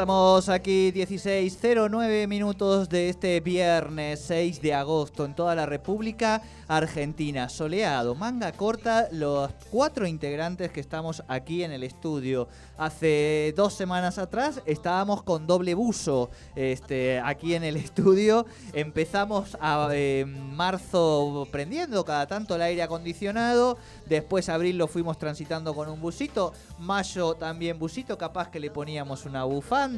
Estamos aquí 16.09 minutos de este viernes 6 de agosto en toda la República Argentina. Soleado, manga corta, los cuatro integrantes que estamos aquí en el estudio. Hace dos semanas atrás estábamos con doble buzo este, aquí en el estudio. Empezamos a eh, marzo prendiendo cada tanto el aire acondicionado. Después abril lo fuimos transitando con un busito. Mayo también busito, capaz que le poníamos una bufanda.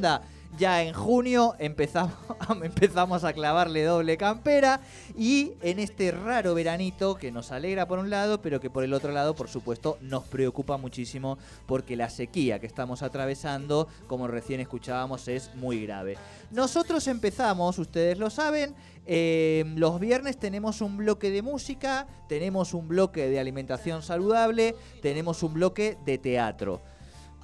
Ya en junio empezamos, a clavarle doble campera y en este raro veranito que nos alegra por un lado, pero que por el otro lado, por supuesto, nos preocupa muchísimo porque la sequía que estamos atravesando, como recién escuchábamos, es muy grave. Nosotros empezamos, ustedes lo saben, eh, los viernes tenemos un bloque de música, tenemos un bloque de alimentación saludable, tenemos un bloque de teatro.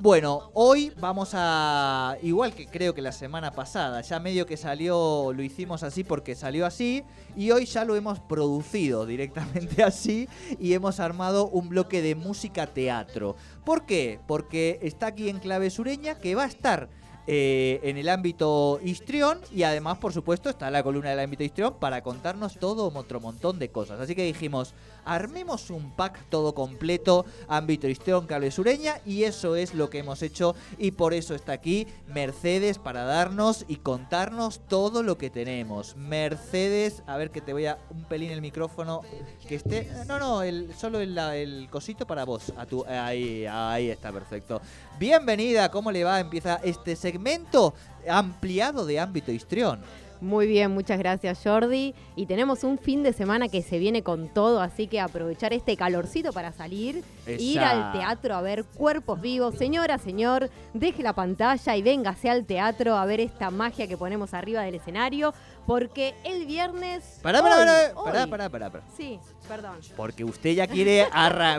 Bueno, hoy vamos a, igual que creo que la semana pasada, ya medio que salió, lo hicimos así porque salió así, y hoy ya lo hemos producido directamente así y hemos armado un bloque de música teatro. ¿Por qué? Porque está aquí en Clave Sureña que va a estar eh, en el ámbito histrión y además, por supuesto, está la columna del ámbito histrión para contarnos todo otro montón de cosas. Así que dijimos, armemos un pack todo completo, ámbito histrión, cable sureña y eso es lo que hemos hecho y por eso está aquí Mercedes para darnos y contarnos todo lo que tenemos. Mercedes, a ver que te voy a un pelín el micrófono que esté, no, no, el, solo el, cosito para vos, a tu, ahí, ahí está perfecto. Bienvenida, ¿cómo le va? Empieza este segmento ampliado de ámbito histrión. Muy bien, muchas gracias Jordi. Y tenemos un fin de semana que se viene con todo, así que aprovechar este calorcito para salir, ir al teatro a ver cuerpos vivos. Señora, señor, deje la pantalla y véngase al teatro a ver esta magia que ponemos arriba del escenario, porque el viernes... Pará, pará, pará, pará, pará, pará, Sí, perdón. Porque usted ya quiere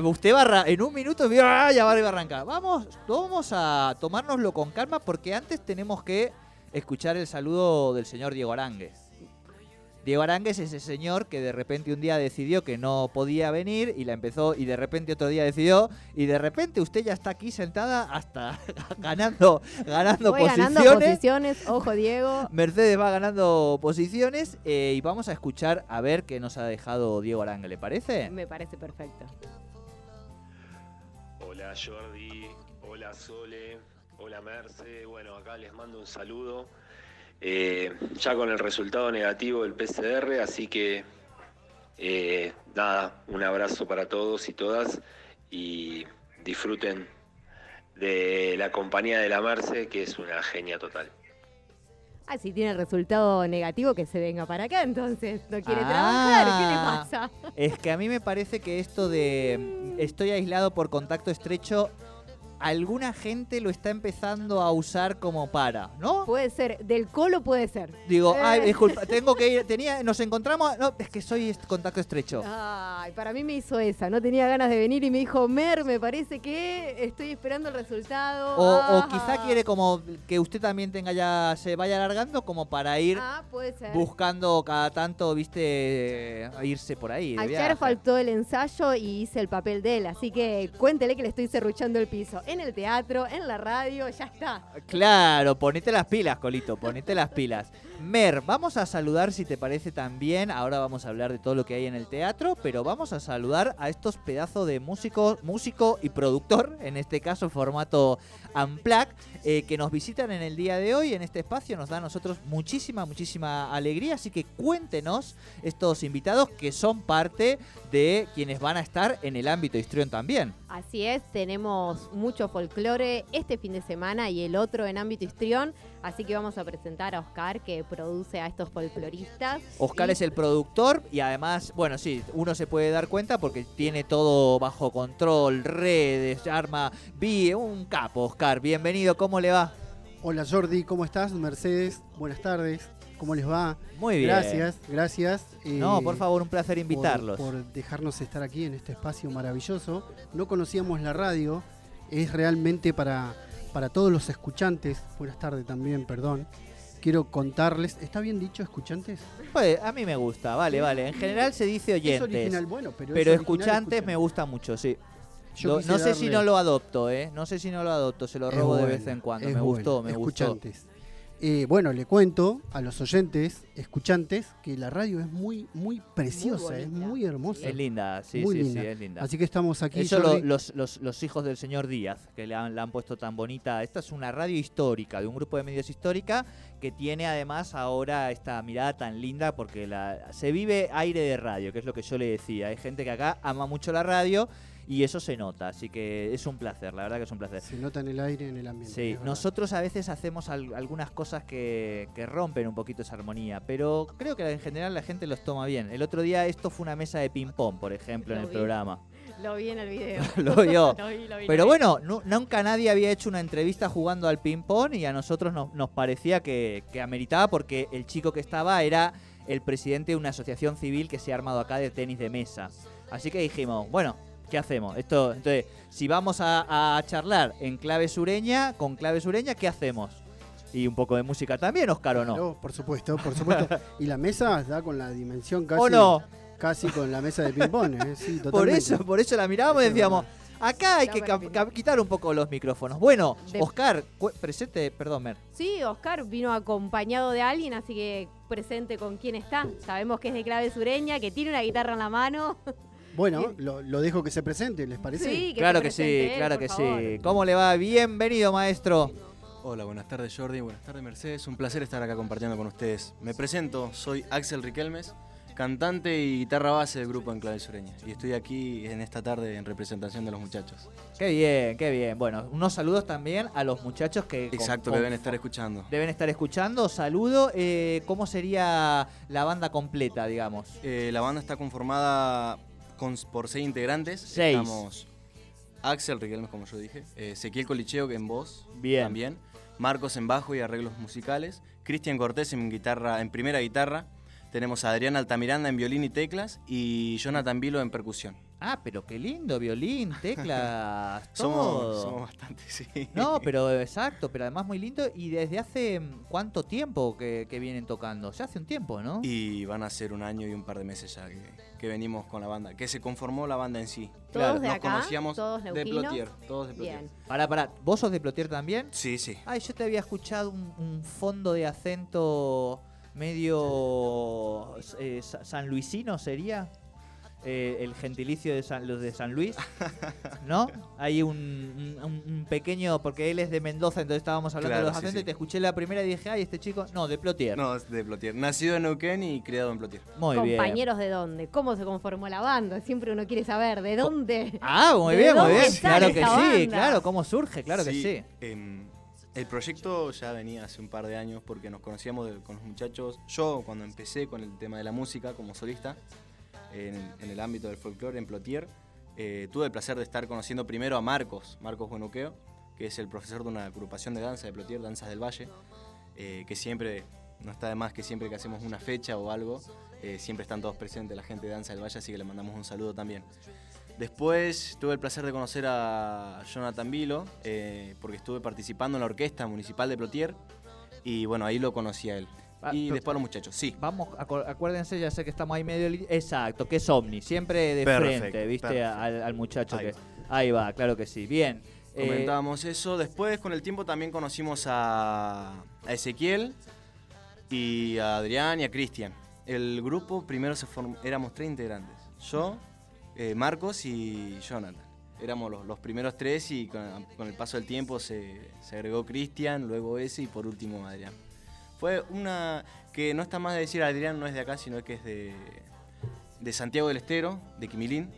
usted va en un minuto ya va a arrancar. Vamos, vamos a tomárnoslo con calma porque antes tenemos que escuchar el saludo del señor Diego Aránguez. Diego Aránguez es ese señor que de repente un día decidió que no podía venir y la empezó y de repente otro día decidió y de repente usted ya está aquí sentada hasta ganando ganando Voy posiciones. ganando posiciones, ojo Diego. Mercedes va ganando posiciones eh, y vamos a escuchar a ver qué nos ha dejado Diego Aránguez, ¿le parece? Me parece perfecto. Hola Jordi, hola Sole, hola Merce, bueno acá les mando un saludo. Eh, ya con el resultado negativo del PCR, así que eh, nada, un abrazo para todos y todas y disfruten de la compañía de la Merce, que es una genia total. Ah, si tiene el resultado negativo, que se venga para acá, entonces no quiere Ah. trabajar, ¿qué le pasa? Es que a mí me parece que esto de estoy aislado por contacto estrecho, alguna gente lo está empezando a usar como para, ¿no? Puede ser, del colo puede ser. Digo, Eh. ay, disculpa, tengo que ir, tenía, nos encontramos, no, es que soy contacto estrecho. Ay, para mí me hizo esa, no tenía ganas de venir y me dijo, Mer, me parece que estoy esperando el resultado. O, o Ah. quizá quiere como que usted también tenga ya, se vaya alargando como para ir Ah, puede ser. buscando cada tanto, viste, irse por ahí. Ayer viaje. faltó el ensayo y hice el papel de él, así que cuéntele que le estoy serruchando el piso. En el teatro, en la radio, ya está. Claro, ponete las pilas, Colito, ponete las pilas. Mer, vamos a saludar si te parece también. Ahora vamos a hablar de todo lo que hay en el teatro, pero vamos a saludar a estos pedazos de músicos, músico y productor, en este caso formato Amplac, eh, que nos visitan en el día de hoy en este espacio. Nos da a nosotros muchísima, muchísima alegría. Así que cuéntenos estos invitados que son parte de quienes van a estar en el ámbito histrión también. Así es, tenemos mucho folclore este fin de semana y el otro en ámbito histrión. Así que vamos a presentar a Oscar, que produce a estos folcloristas. Oscar es el productor y además, bueno, sí, uno se puede dar cuenta porque tiene todo bajo control, redes, arma, vi, un capo, Oscar. Bienvenido, ¿cómo le va? Hola Jordi, ¿cómo estás? Mercedes, buenas tardes. ¿Cómo les va? Muy bien. Gracias, gracias. no, por eh, favor, un placer invitarlos. Por, por dejarnos estar aquí en este espacio maravilloso. No conocíamos la radio, es realmente para para todos los escuchantes, buenas tardes también, perdón. Quiero contarles, ¿está bien dicho escuchantes? Pues a mí me gusta, vale, vale. En general se dice oyentes. bueno, pero, pero escuchantes me gusta mucho, sí. no sé si no lo adopto, ¿eh? No sé si no lo adopto, se lo robo de vez en cuando. Me gustó, me escuchantes. Eh, bueno, le cuento a los oyentes, escuchantes, que la radio es muy, muy preciosa, es muy hermosa. Es linda, sí, sí, sí, es linda. Así que estamos aquí. Eso los, los, hijos del señor Díaz, que le han, han, puesto tan bonita. Esta es una radio histórica, de un grupo de medios histórica, que tiene además ahora esta mirada tan linda, porque la, se vive aire de radio, que es lo que yo le decía. Hay gente que acá ama mucho la radio y eso se nota, así que es un placer, la verdad que es un placer. Se nota en el aire, en el ambiente. Sí, nosotros a veces hacemos algunas cosas que, rompen un poquito esa armonía, pero creo que en general la gente los toma bien. El otro día esto fue una mesa de ping-pong, por ejemplo, en el programa. Lo vi en el video. lo vio. Pero bueno, nunca nadie había hecho una entrevista jugando al ping-pong y a nosotros nos, parecía que, que, ameritaba porque el chico que estaba era el presidente de una asociación civil que se ha armado acá de tenis de mesa. Así que dijimos, bueno, ¿qué hacemos? Esto, entonces, si vamos a, charlar en clave sureña, con clave sureña, ¿qué hacemos? Y un poco de música también, Oscar, ¿o no? por supuesto, por supuesto. y la mesa da con la dimensión casi, no? Casi con la mesa de ping-pong, ¿eh? sí, Por eso, por eso la mirábamos y decíamos, acá hay que quitar un poco los micrófonos. Bueno, Oscar, presente, perdón, Mer. Sí, Oscar vino acompañado de alguien, así que presente con quién está. Sabemos que es de clave sureña, que tiene una guitarra en la mano. Bueno, lo, dejo que se presente, ¿les parece? Sí, claro que sí, claro que sí. ¿Cómo le va? Bienvenido, maestro. Hola, buenas tardes Jordi, buenas tardes Mercedes. Un placer estar acá compartiendo con ustedes. Me presento, soy Axel Riquelmes, cantante y guitarra base del grupo Enclave Sureña. Y estoy aquí en esta tarde en representación de los muchachos. Qué bien, qué bien. Bueno, unos saludos también a los muchachos que... Exacto, deben estar escuchando. Deben estar escuchando. Saludo. Eh, ¿Cómo sería la banda completa, digamos? Eh, la banda está conformada por seis integrantes. Seis. Estamos Axel Riquelme, como yo dije, eh, Ezequiel Colicheo, que en voz Bien. también, Marcos en bajo y arreglos musicales, Cristian Cortés en guitarra, en primera guitarra, tenemos a Adrián Altamiranda en violín y teclas y Jonathan Vilo en percusión. Ah, pero qué lindo, violín, teclas, todo. Somos, bastante, sí. No, pero exacto, pero además muy lindo. ¿Y desde hace mm, cuánto tiempo que, vienen tocando? Ya hace un tiempo, ¿no? Y van a ser un año y un par de meses ya que, venimos con la banda, que se conformó la banda en sí. ¿Todos de Nos acá? conocíamos ¿Todos de Plotier, todos de Plotier. Bien. Pará, pará, ¿vos sos de Plotier también? Sí, sí. Ay, yo te había escuchado un, fondo de acento medio eh, San Luisino, ¿sería? Eh, el gentilicio de los de San Luis, ¿no? Hay un, pequeño, porque él es de Mendoza, entonces estábamos hablando de los acentos y te escuché la primera y dije, ay, este chico, no, de Plotier. No, es de Plotier. Nacido en Neuquén y criado en Plotier. Muy bien. ¿Compañeros de dónde? ¿Cómo se conformó la banda? Siempre uno quiere saber, ¿de dónde? Ah, muy bien, muy bien. Claro que sí, claro, ¿cómo surge? Claro que sí. Em, el proyecto ya venía hace un par de años porque nos conocíamos con los muchachos. Yo, cuando empecé con el tema de la música como solista, en, el ámbito del folclore en Plotier. Eh, tuve el placer de estar conociendo primero a Marcos, Marcos Buenuqueo, que es el profesor de una agrupación de danza de Plotier, Danzas del Valle, eh, que siempre, no está de más que siempre que hacemos una fecha o algo, eh, siempre están todos presentes la gente de Danza del Valle, así que le mandamos un saludo también. Después tuve el placer de conocer a Jonathan Vilo, porque estuve participando en la orquesta municipal de Plotier, y bueno, ahí lo conocí a él. Ah, y después los muchachos, sí. Vamos, acuérdense, ya sé que estamos ahí medio. Exacto, que es Omni, siempre de frente, ¿viste? Al, muchacho ahí que. Va. Ahí va, claro que sí. Bien. Eh, Comentábamos eso. Después, con el tiempo, también conocimos a, a Ezequiel y a Adrián y a Cristian. El grupo primero se formó, éramos tres integrantes. Yo, eh, Marcos y Jonathan. Éramos los, los primeros tres y con, con el paso del tiempo se, se agregó Cristian, luego ese y por último Adrián. Fue una que no está más de decir Adrián no es de acá, sino que es de, de Santiago del Estero, de Quimilín.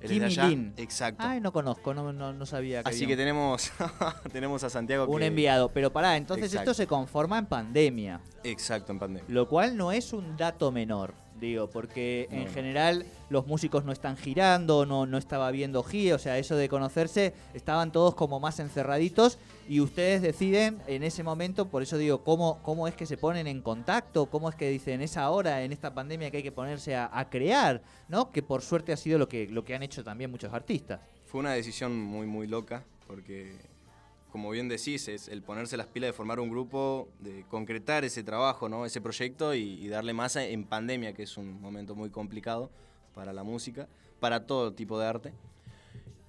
Él es de allá. Quimilín. Exacto. Ay, no conozco, no, no, no sabía que Así había que tenemos, tenemos a Santiago un que- enviado. Pero pará, entonces Exacto. esto se conforma en pandemia. Exacto, en pandemia. Lo cual no es un dato menor, digo, porque en No. general los músicos no están girando, no, no estaba viendo gira, o sea, eso de conocerse, estaban todos como más encerraditos y ustedes deciden en ese momento, por eso digo, ¿cómo, cómo es que se ponen en contacto? ¿Cómo es que dicen, es ahora, en esta pandemia, que hay que ponerse a, a crear? ¿No? Que por suerte ha sido lo que, lo que han hecho también muchos artistas. Fue una decisión muy, muy loca, porque, como bien decís, es el ponerse las pilas de formar un grupo, de concretar ese trabajo, ¿no? ese proyecto y, y darle masa en pandemia, que es un momento muy complicado para la música, para todo tipo de arte.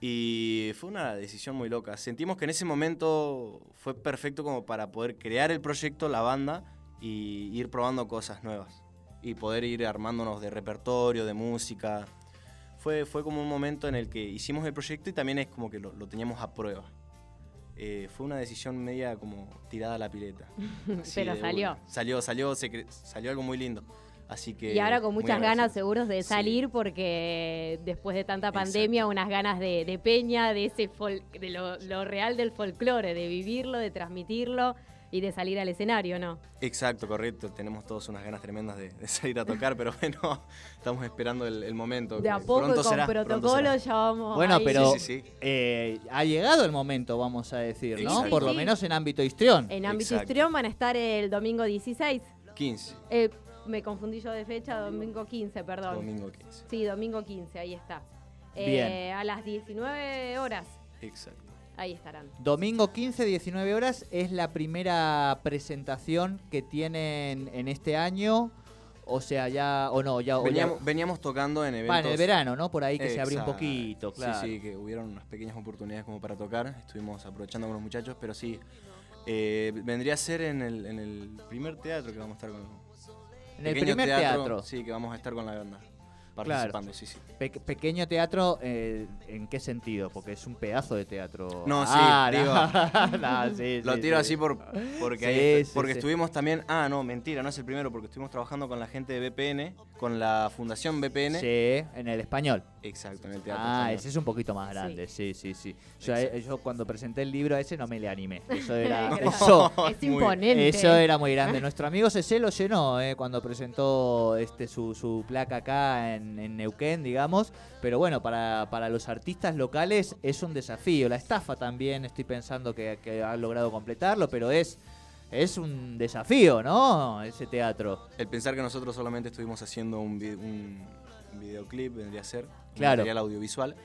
Y fue una decisión muy loca. Sentimos que en ese momento fue perfecto como para poder crear el proyecto, la banda, y ir probando cosas nuevas. Y poder ir armándonos de repertorio, de música. Fue, fue como un momento en el que hicimos el proyecto y también es como que lo, lo teníamos a prueba. Eh, fue una decisión media como tirada a la pileta. Pero de salió. Salió, salió, se cre- salió algo muy lindo. Así que... Y ahora con muchas ganas seguros de Sí. salir porque después de tanta Exacto. pandemia, unas ganas de, de peña, de ese fol- de lo, lo real del folclore, de vivirlo, de transmitirlo y de salir al escenario, ¿no? Exacto, correcto. Tenemos todos unas ganas tremendas de, de salir a tocar, pero bueno, estamos esperando el, el momento. De a poco y pronto con será, protocolo será. ya vamos. Bueno, ahí. pero Sí, sí, sí. eh, ha llegado el momento, vamos a decir, ¿no? Exacto. Por lo menos en ámbito histrión. En ámbito Exacto. histrión van a estar el domingo 16. 15, Eh, me confundí yo de fecha, domingo 15, perdón. domingo 15. Sí, domingo 15, ahí está. Bien. Eh, a las 19 horas, Exacto. Ahí estarán. Domingo 15, 19 horas es la primera presentación que tienen en este año. O sea, ya, o no, ya. o ya- Veníamos, veníamos tocando en eventos. En el verano, ¿no? Por ahí que se abrió un poquito, claro. Sí, sí, que hubieron unas pequeñas oportunidades como para tocar. Estuvimos aprovechando con los muchachos, pero sí. eh, vendría a ser en el, en el primer teatro que vamos a estar con. En el primer teatro. Sí, que vamos a estar con la banda. Participando, sí, sí. Pe- pequeño teatro, eh, ¿en qué sentido? Porque es un pedazo de teatro. No, sí, Ah, digo- no, no, sí, Lo tiro sí. así por, porque, Sí, ahí- sí, porque sí. estuvimos también. Ah, no, mentira, no es el primero, porque estuvimos trabajando con la gente de BPN, con la Fundación BPN. Sí, en el español. Exacto, en el teatro. Ah, español. ese es un poquito más grande, sí, sí, sí. Yo, eh, yo cuando presenté el libro a ese no me le animé. Eso era. Claro. eso, es muy- imponente. Eso era muy grande. Nuestro amigo Cece lo llenó eh, cuando presentó este su, su placa acá en, en Neuquén, digamos. Pero bueno, para, para los artistas locales es un desafío. La estafa también, estoy pensando que, que ha logrado completarlo, pero es, es un desafío, ¿no? Ese teatro. El pensar que nosotros solamente estuvimos haciendo un, vi- un videoclip, vendría a ser, Claro. material audiovisual,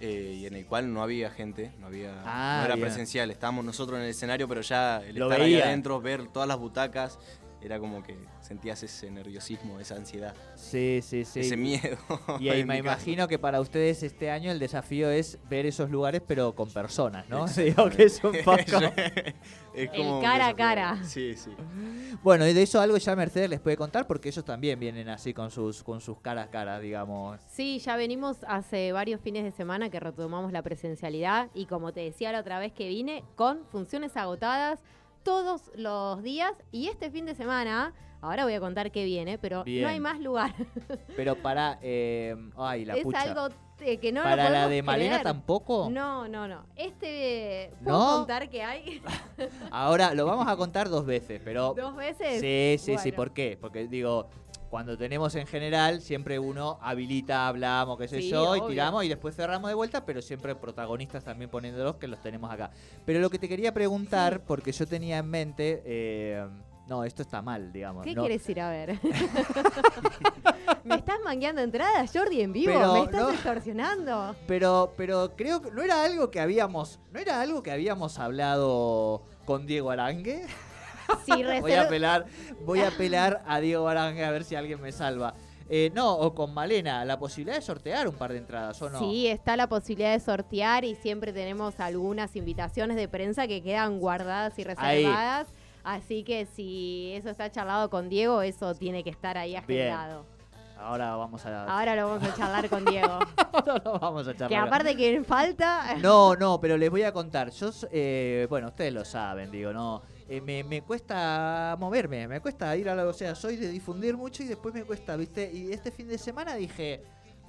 eh, y en el cual no había gente, no, había, Ah, no era bien. presencial. Estábamos nosotros en el escenario, pero ya el Lo estar ahí adentro, ver todas las butacas, era como que sentías ese nerviosismo, esa ansiedad, Sí, sí, sí. ese miedo. Y ahí me imagino que para ustedes este año el desafío es ver esos lugares, pero con personas, ¿no? Digo que es un poco. Es como cara a cara. Sí, sí. Bueno, y de eso algo ya Mercedes les puede contar, porque ellos también vienen así con sus, con sus caras caras, digamos. Sí, ya venimos hace varios fines de semana que retomamos la presencialidad y como te decía la otra vez que vine, con funciones agotadas todos los días y este fin de semana, ahora voy a contar qué viene, pero Bien. no hay más lugar. Pero para. eh, ay, la es pucha. algo eh, que no lo para la de Malena creer. tampoco. No, no, no. Este, ¿puedo ¿No? contar que hay? Ahora lo vamos a contar dos veces, pero. ¿Dos veces? Sí, sí, sí. ¿Por qué? Porque digo. Cuando tenemos en general, siempre uno habilita, hablamos, qué sé Sí, yo, y tiramos y después cerramos de vuelta, pero siempre protagonistas también poniéndolos que los tenemos acá. Pero lo que te quería preguntar, porque yo tenía en mente, eh, no, esto está mal, digamos. ¿Qué no, quieres ir a ver? ¿Me estás mangueando entradas, Jordi, en vivo? Pero ¿Me estás no. extorsionando? Pero, pero creo que no era algo que habíamos, no era algo que habíamos hablado con Diego Arangue. Sí, Voy a apelar, voy a apelar a Diego Arangue a ver si alguien me salva. Eh, no, o con Malena, la posibilidad de sortear un par de entradas, ¿o no? Sí, está la posibilidad de sortear y siempre tenemos algunas invitaciones de prensa que quedan guardadas y reservadas. Así que si eso está charlado con Diego, eso tiene que estar ahí agendado. Ahora vamos a. Ahora lo vamos a charlar con Diego. Ahora lo vamos a charlar. Que aparte que falta. No, no, pero les voy a contar. Yo, eh, bueno, ustedes lo saben, digo, no. Eh, me, me, cuesta moverme, me cuesta ir a la. O sea, soy de difundir mucho y después me cuesta, ¿viste? Y este fin de semana dije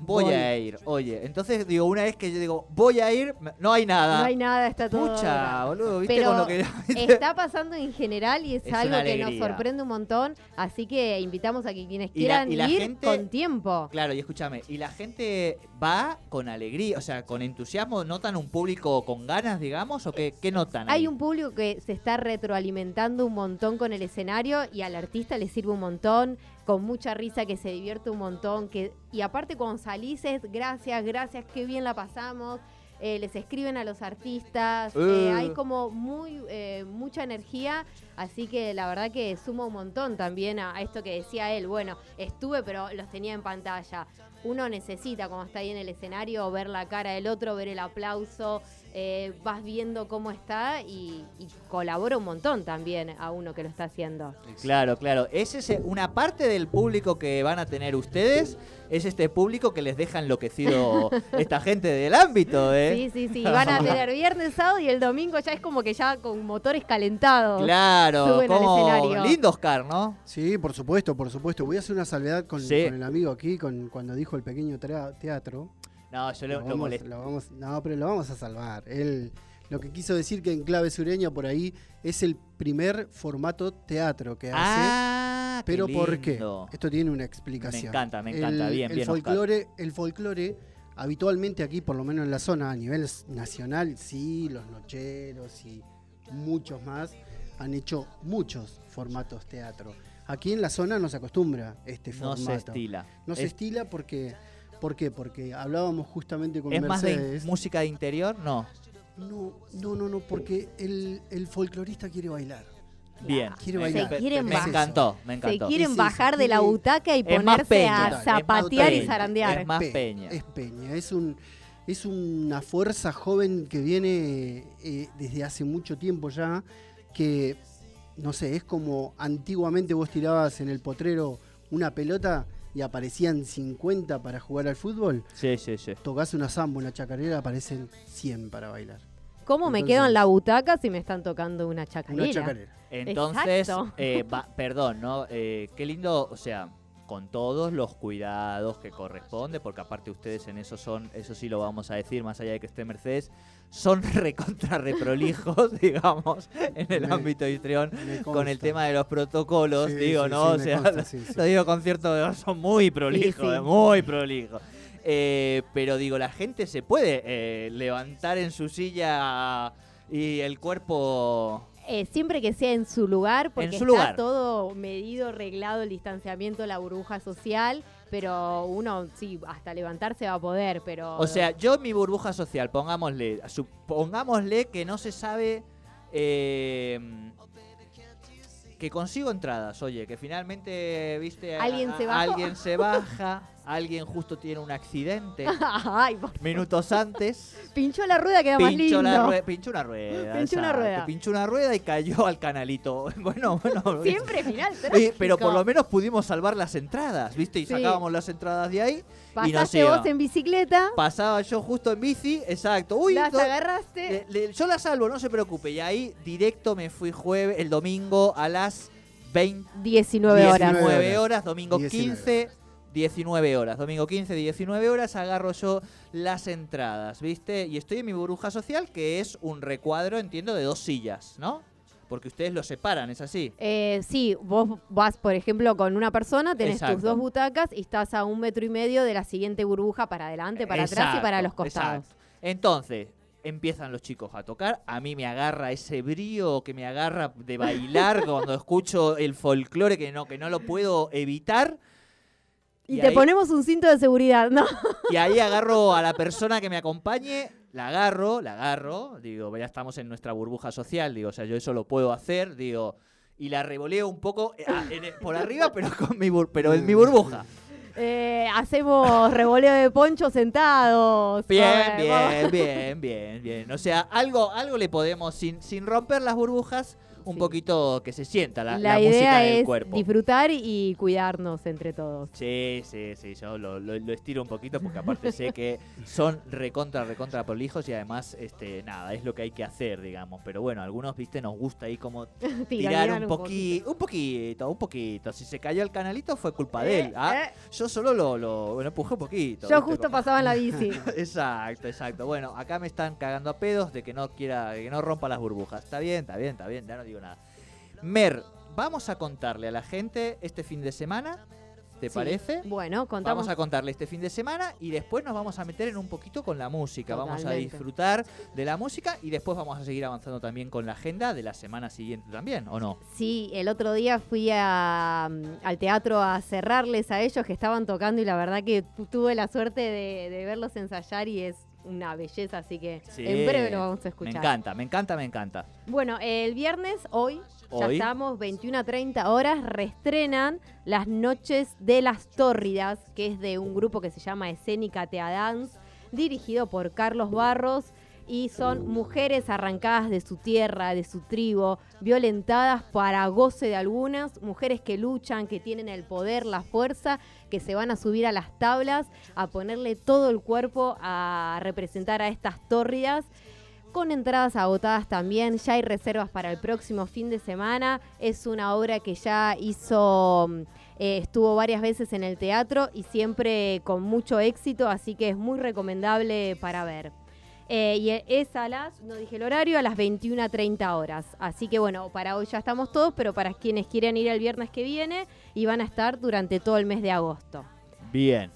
Voy, a ir. Oye, entonces digo, una vez que yo digo, voy a ir, no hay nada. No hay nada, está todo. Mucha, boludo, ¿viste? Pero con lo que, está pasando en general y es, algo que nos sorprende un montón. Así que invitamos a que quienes quieran ir con tiempo. Claro, y escúchame, y la gente va con alegría, o sea, con entusiasmo. ¿Notan un público con ganas, digamos? ¿O qué, qué notan? Hay un público que se está retroalimentando un montón con el escenario y al artista le sirve un montón con mucha risa, que se divierte un montón, que y aparte cuando salís es gracias, gracias, qué bien la pasamos. Eh, les escriben a los artistas, eh, hay uh. como muy eh, mucha energía, así que la verdad que suma un montón también a, esto que decía él. Bueno, estuve, pero los tenía en pantalla. Uno necesita, cuando está ahí en el escenario, ver la cara del otro, ver el aplauso, eh, vas viendo cómo está y, colabora un montón también a uno que lo está haciendo. Claro, claro. Es ese, una parte del público que van a tener ustedes, es este público que les deja enloquecido esta gente del ámbito. ¿eh? Sí, sí, sí. Van a tener viernes, sábado y el domingo ya es como que ya con motores calentados. Claro, como lindo Oscar, ¿no? Sí, por supuesto, por supuesto. Voy a hacer una salvedad con, el amigo aquí, con cuando dijo el pequeño teatro. No, yo lo, vamos, No, pero lo vamos a salvar. Él lo que quiso decir que en clave sureña por ahí es el primer formato teatro que hace. Ah, pero ¿por qué? Esto tiene una explicación. Me encanta, me encanta. bien, el Folclore, el folclore, habitualmente aquí, por lo menos en la zona, a nivel nacional, sí, los nocheros y muchos más han hecho muchos formatos teatro. Aquí en la zona no se acostumbra este formato. No se estila. No se estila porque ¿Por qué? Porque hablábamos justamente con ¿Es Mercedes. más de música de interior? No. No, no, no, no, porque el, el folclorista quiere bailar. Bien. Quiere bailar. Se quieren me encantó, me encantó. Se quieren bajar de la butaca y ponerse a zapatear y zarandear. Es más peña. Es peña. Es un es una fuerza joven que viene eh, desde hace mucho tiempo ya, que, no sé, es como antiguamente vos tirabas en el potrero una pelota y aparecían 50 para jugar al fútbol, sí, sí, sí. tocas una samba, una chacarera, aparecen 100 para bailar. ¿Cómo me quedo en la butaca si me están tocando una chacarera? Una chacarera. Entonces, eh, perdón, ¿no? Eh, qué lindo, o sea, con todos los cuidados que corresponde, porque aparte ustedes en eso son, eso sí lo vamos a decir, más allá de que esté Mercedes, son recontra reprolijos, digamos, en el ámbito de Histrión, con el tema de los protocolos, digo, ¿no? o sea, lo, digo con cierto, son muy prolijos, muy prolijos. Eh, pero digo, la gente se puede eh, levantar en su silla y el cuerpo eh, siempre que sea en su lugar, porque está todo medido, reglado, el distanciamiento, la burbuja social, pero uno, sí, hasta levantarse va a poder, pero... O sea, yo mi burbuja social, pongámosle, supongámosle que no se sabe... Eh, que consigo entradas, oye, que finalmente, viste, alguien, se, alguien se baja, alguien justo tiene un accidente minutos antes. Pinchó la rueda, queda más lindo. pinchó una rueda. Pinchó una rueda. Pinchó una rueda y cayó al canalito. Bueno, bueno. Siempre final Pero por lo menos pudimos salvar las entradas, ¿viste? Y sacábamos las entradas de ahí. Pasaste y vos en bicicleta. Pasaba yo justo en bici, exacto. Uy, las agarraste. yo las salvo, no se preocupe. Y ahí directo me fui jueves, el domingo a las 20, 19 horas. 19 horas, domingo 15 19 horas. Domingo 15, 19 horas, agarro yo las entradas, ¿viste? Y estoy en mi burbuja social, que es un recuadro, entiendo, de dos sillas, ¿no? Porque ustedes lo separan, ¿es así? Eh, sí, vos vas, por ejemplo, con una persona, tenés tus dos butacas y estás a un metro y medio de la siguiente burbuja para adelante, para atrás y para los costados. Entonces, empiezan los chicos a tocar, a mí me agarra ese brío que me agarra de bailar cuando escucho el folclore que no, que no lo puedo evitar. Y, te ponemos un cinto de seguridad, ¿no? Y ahí agarro a la persona que me acompañe, la agarro, la agarro, digo, ya estamos en nuestra burbuja social, digo, o sea, yo eso lo puedo hacer, digo, y la revoleo un poco eh, por arriba, pero con mi, pero en mi burbuja. Eh, hacemos revoleo de poncho sentados. Bien, A ver, bien, bien, bien, bien. O sea, algo, algo le podemos, sin, sin romper las burbujas, un Sí. poquito que se sienta la, La, la música en el cuerpo. disfrutar y cuidarnos entre todos. Sí, sí, sí, yo lo, lo- lo estiro un poquito porque aparte sé que son recontra, recontra prolijos y además, este, nada, es lo que hay que hacer, digamos. Pero bueno, algunos, viste, nos gusta ahí como tirar Tiranear un, poquito, un poquito, un poquito. Si se cayó el canalito fue culpa de él. Eh, ¿ah? eh. Yo solo lo, lo, lo empujé un poquito. Yo ¿viste? justo Como- pasaba en la bici. Exacto, exacto. Bueno, acá me están cagando a pedos de que no quiera, de que no rompa las burbujas. Está bien, está bien, está bien, ya no digo nada. Mer, vamos a contarle a la gente este fin de semana, ¿te Sí. parece? Bueno, contamos. Vamos a contarle este fin de semana y después nos vamos a meter en un poquito con la música. Vamos a disfrutar de la música y después vamos a seguir avanzando también con la agenda de la semana siguiente también, ¿o no? Sí, el otro día fui a, mm, al teatro a cerrarles a ellos que estaban tocando y la verdad que tu- tuve la suerte de, de verlos ensayar y es una belleza, así que Sí, en breve lo vamos a Me escuchar. encanta, me encanta, me encanta. Bueno, el viernes, hoy, ya estamos, 21 a 30 horas, reestrenan Las Noches de las Tórridas, que es de un grupo que se llama Escénica Teadance, dirigido por Carlos Barros. Y son mujeres arrancadas de su tierra, de su tribu, violentadas para goce de algunas, mujeres que luchan, que tienen el poder, la fuerza, que se van a subir a las tablas, a ponerle todo el cuerpo a representar a estas tórridas con entradas agotadas también. Ya hay reservas para el próximo fin de semana. Es una obra que ya hizo, eh, estuvo varias veces en el teatro y siempre con mucho éxito, así que es muy recomendable para ver. Eh, y es a las, no dije el horario, a las 21 a 30 horas. Así que bueno, para hoy ya estamos todos, pero para quienes quieren ir el viernes que viene y van a estar durante todo el mes de agosto. Bien.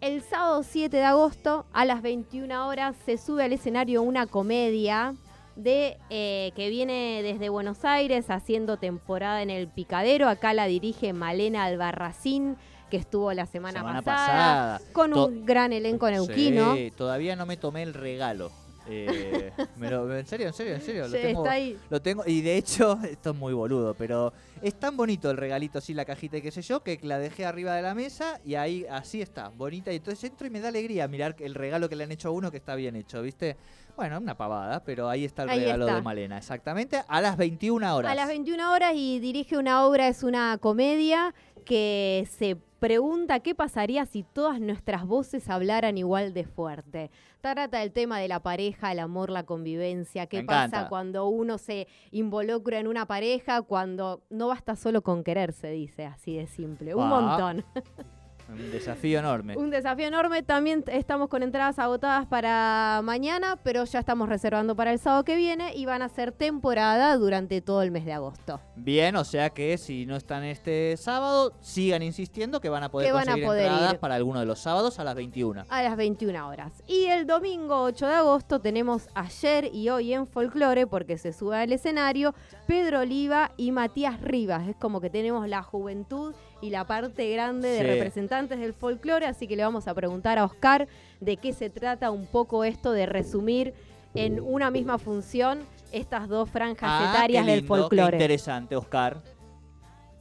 El sábado 7 de agosto a las 21 horas se sube al escenario una comedia de eh, que viene desde Buenos Aires haciendo temporada en el Picadero. Acá la dirige Malena Albarracín, que estuvo la semana, Semana pasada, pasada. con To- un gran elenco neuquino. Sí, todavía no me tomé el regalo. Eh, me lo- en serio, en serio, en serio. Lo Sí, tengo, está ahí. lo tengo. Y de hecho, esto es muy boludo, pero es tan bonito el regalito así, la cajita y qué sé yo, que la dejé arriba de la mesa y ahí así está, bonita. Y entonces entro y me da alegría mirar el regalo que le han hecho a uno que está bien hecho, ¿viste? Bueno, una pavada, pero ahí está el Ahí regalo está. de Malena, exactamente, a las 21 horas. A las 21 horas y dirige una obra, es una comedia que se pregunta qué pasaría si todas nuestras voces hablaran igual de fuerte. Trata el tema de la pareja, el amor, la convivencia, qué Me pasa encanta. cuando uno se involucra en una pareja, cuando no basta solo con quererse, dice, así de simple. Un Ah. montón. Un desafío enorme. Un desafío enorme. También estamos con entradas agotadas para mañana, pero ya estamos reservando para el sábado que viene y van a ser temporada durante todo el mes de agosto. Bien, o sea que si no están este sábado, sigan insistiendo que van a poder Que van a conseguir poder entradas ir. para alguno de los sábados a las 21. a las 21 horas. Y el domingo 8 de agosto tenemos ayer y hoy en Folklore, porque se sube al escenario, Pedro Oliva y Matías Rivas. Es como que tenemos la juventud y la parte grande de Sí. representantes del folclore, así que le vamos a preguntar a Oscar de qué se trata un poco esto de resumir en una misma función estas dos franjas Ah, etarias qué del lindo, qué folclore. interesante, Oscar.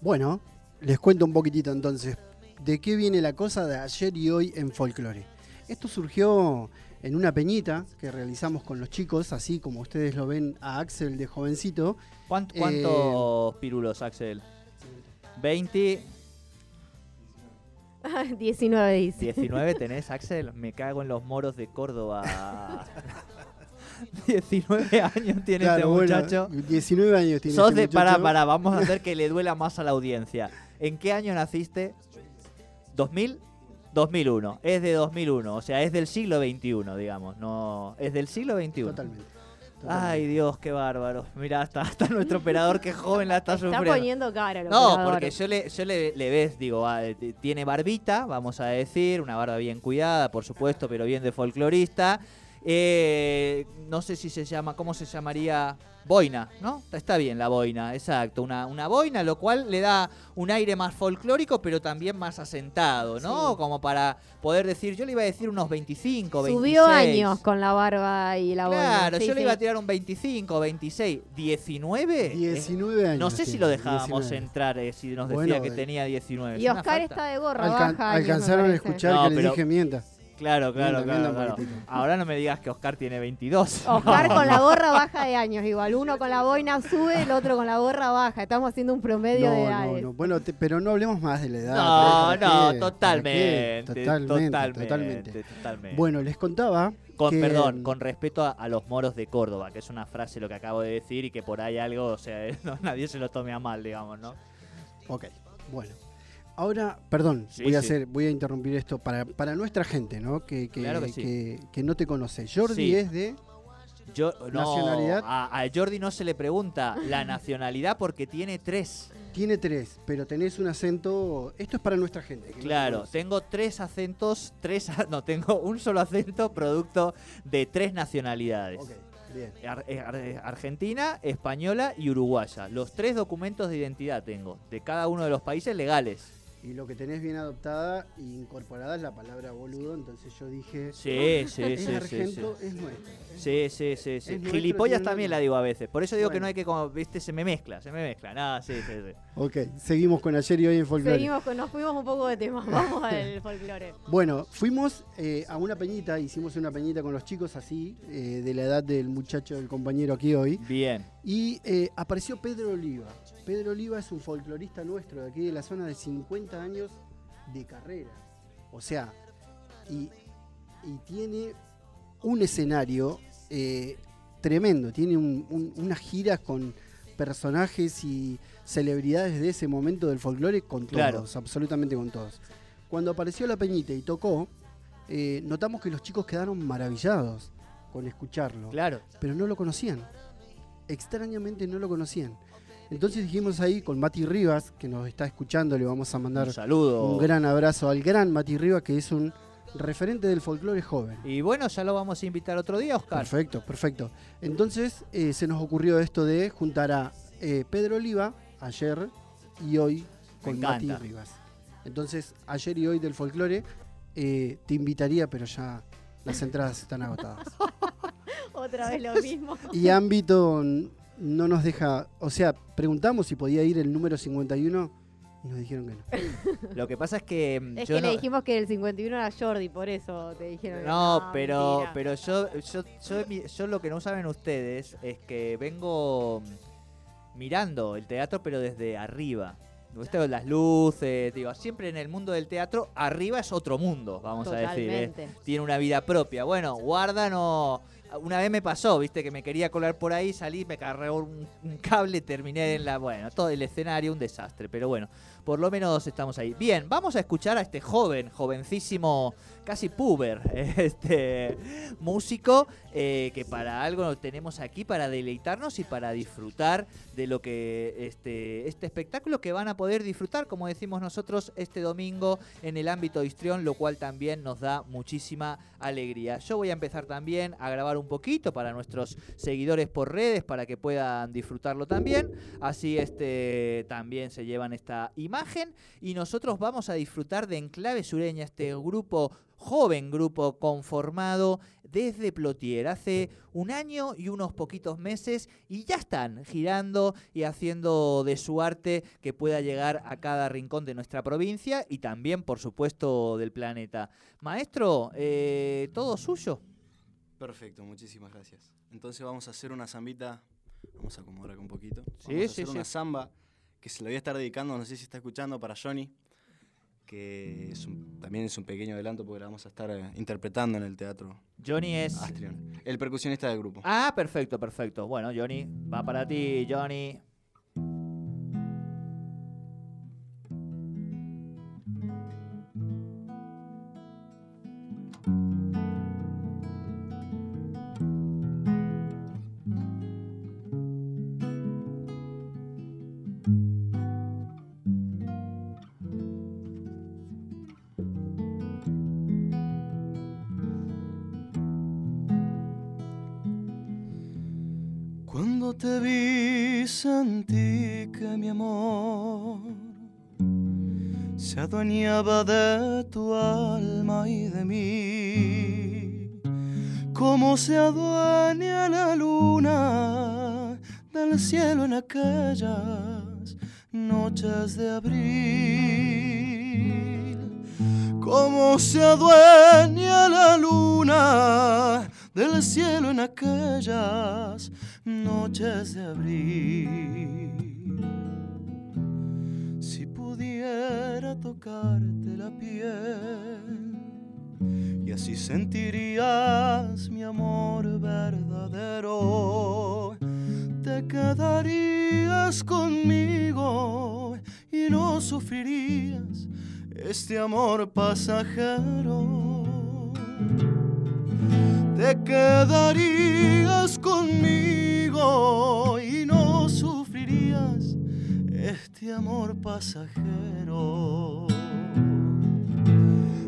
Bueno, les cuento un poquitito entonces de qué viene la cosa de ayer y hoy en folclore. Esto surgió en una peñita que realizamos con los chicos, así como ustedes lo ven a Axel de jovencito. ¿Cuánt- Eh, ¿Cuántos pirulos, Axel? 20, 19 dice. 19 tenés, Axel. Me cago en los moros de Córdoba. 19 años tiene Claro, este bueno, muchacho. 19 años tiene Sos este de. Para, muchacho. para, vamos a hacer que le duela más a la audiencia. ¿En qué año naciste? ¿2000? 2001. Es de 2001. O sea, es del siglo XXI, digamos. No, es del siglo XXI. Totalmente. Ay, Dios, qué bárbaro. Mira, hasta, hasta nuestro operador, que joven la está Está sufriendo. poniendo cara el No, operador. porque yo le, yo le, le ves, digo, ah, t- tiene barbita, vamos a decir, una barba bien cuidada, por supuesto, pero bien de folclorista. Eh, no sé si se llama, ¿cómo se llamaría? Boina, ¿no? Está bien la boina, exacto. Una, una boina, lo cual le da un aire más folclórico, pero también más asentado, ¿no? Como para poder decir, yo le iba a decir unos 25, 26. Subió años con la barba y la boina. Claro, Sí, yo le iba a tirar un 25, 26, 19. 19 años. No sé si lo dejábamos 19. entrar eh, si nos decía Bueno, que eh, tenía 19. Y Oscar está de gorra Alcan- baja. alcanzaron a escuchar No, que le dije mienta. Claro, claro, claro. claro. Ahora no me digas que Oscar tiene 22. Oscar con la gorra baja de años, igual. Uno con la boina sube, el otro con la gorra baja. Estamos haciendo un promedio de No, no, edades. no. Bueno, te- pero no hablemos más de la edad. No, ¿para no, totalmente, Totalmente, totalmente, totalmente. totalmente. Bueno, les contaba Con, que- perdón, con respeto a, a los moros de Córdoba, que es una frase lo que acabo de decir y que por ahí algo, o sea, no, nadie se lo tome a mal, digamos, ¿no? Ok, bueno. Ahora, perdón, Sí, voy a hacer, voy a interrumpir esto para, para nuestra gente, ¿no? Que, que, Claro que sí. que- que no te conoce. Jordi es de. Yo, no, Nacionalidad. A, a Jordi no se le pregunta la nacionalidad porque tiene tres. Tiene tres, pero tenés un acento. Esto es para nuestra gente. Claro, tengo tres acentos, tres, no, tengo un solo acento producto de tres nacionalidades. Ok, bien. Ar- eh, ar- eh, Argentina, española y uruguaya. Los tres documentos de identidad tengo, de cada uno de los países legales. Y lo que tenés bien adoptada e incorporada es la palabra boludo, entonces yo dije. Sí, sí, es sí, sí, sí. argento, es nuestro. Sí, sí, sí, sí. Es nuestro, Gilipollas también la digo a veces. Por eso digo que no hay que, como, viste, se me mezcla, se me mezcla. No, sí, sí, sí. Ok, seguimos con ayer y hoy en folclore. Seguimos con, nos fuimos un poco de tema. Vamos al folclore. Bueno, fuimos eh, a una peñita, hicimos una peñita con los chicos así, eh, de la edad del muchacho, del compañero aquí hoy, Bien. y eh, apareció Pedro Oliva. Pedro Oliva es un folclorista nuestro de aquí de la zona de 50 años de carrera. O sea, y, y tiene un escenario eh, tremendo, tiene un- un- unas giras con personajes y celebridades de ese momento del folclore con todos, absolutamente con todos. Cuando apareció la Peñita y tocó, eh, notamos que los chicos quedaron maravillados con escucharlo Claro. pero no lo conocían. Extrañamente no lo conocían. Entonces dijimos ahí con Mati Rivas, que nos está escuchando, le vamos a mandar Un saludo. un gran abrazo al gran Mati Rivas, que es un referente del folclore joven. Y bueno, ya lo vamos a invitar otro día, Oscar. Perfecto, perfecto. Entonces eh, se nos ocurrió esto de juntar a eh, Pedro Oliva ayer y hoy con Mati. Rivas. Entonces, ayer y hoy del folclore, eh, te invitaría, pero ya las entradas están agotadas. Otra vez lo mismo. Y ámbito no nos deja, o sea, preguntamos si podía ir el número 51 y nos dijeron que no. Lo que pasa es que mm, Es yo que no, le dijimos que el 51 era Jordi, por eso te dijeron que No, pero, mentira. pero yo, yo, yo, yo lo que no saben ustedes es que vengo mm, mirando el teatro, pero desde arriba. ¿Viste? Las luces, digo, siempre en el mundo del teatro, arriba es otro mundo, vamos a decir. ¿eh? Totalmente. Tiene una vida propia. Bueno, guarda no. Una vez me pasó, viste, que me quería colar por ahí, salí, me cargó un, un cable, terminé en la. Bueno, todo el escenario, un desastre. Pero bueno, por lo menos estamos ahí. Bien, vamos a escuchar a este joven, jovencísimo, casi puber, este músico, eh, que para algo lo tenemos aquí, para deleitarnos y para disfrutar de lo que este, este espectáculo que van a poder disfrutar, como decimos nosotros, este domingo en el ámbito de Histrión, lo cual también nos da muchísima alegría. Yo voy a empezar también a grabar un poquito para nuestros seguidores por redes, para que puedan disfrutarlo también. Así este también se llevan esta imagen y nosotros vamos a disfrutar de Enclave Sureña, este grupo joven grupo conformado desde Plotier hace un año y unos poquitos meses y ya están girando y haciendo de su arte que pueda llegar a cada rincón de nuestra provincia y también por supuesto del planeta. Maestro, eh, todo suyo. Perfecto, muchísimas gracias. Entonces vamos a hacer una zambita, vamos a acomodar acá un poquito. Sí, vamos a sí, hacer una sí. zamba que se la voy a estar dedicando, no sé si está escuchando, para Johnny, que es un- también es un pequeño adelanto porque la vamos a estar eh, interpretando en el teatro Johnny es... Astrion. El percusionista del grupo. Ah, perfecto, perfecto. Bueno, Johnny, va para ti, Johnny. De tu alma y de mí, como se adueña la luna del cielo en aquellas noches de abril, como se adueña la luna del cielo en aquellas noches de abril. Pudiera tocarte la piel y así sentirías mi amor verdadero, te quedarías conmigo y no sufrirías este amor pasajero. Te quedarías conmigo y no sufrirías este amor pasajero.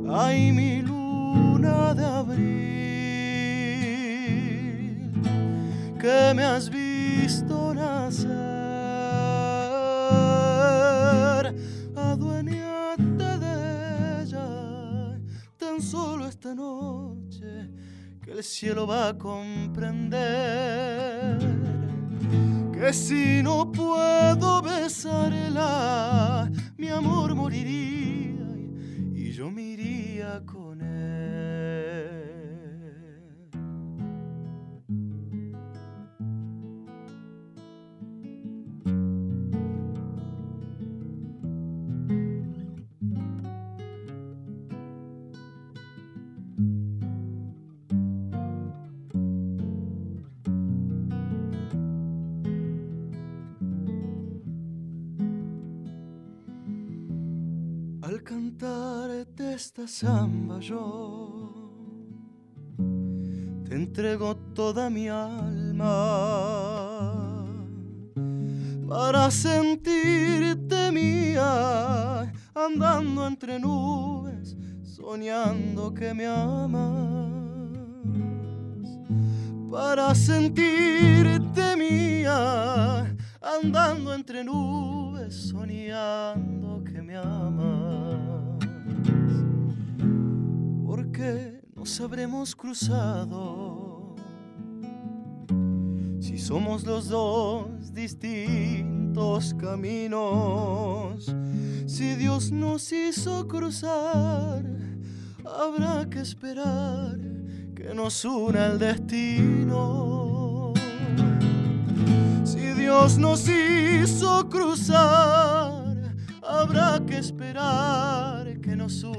Ay, mi luna de abril, que me has visto nacer, adueñate de ella tan solo esta noche que el cielo va a comprender que si no puedo besarla, mi amor moriría. Y yo me iría con cantarte esta samba yo. Te entrego toda mi alma para sentirte mía andando entre nubes soñando que me amas. Para sentirte mía andando entre nubes soñando nos habremos cruzado. Si somos los dos distintos caminos si Dios nos hizo cruzar habrá que esperar que nos una el destino. Si Dios nos hizo cruzar habrá que esperar que nos una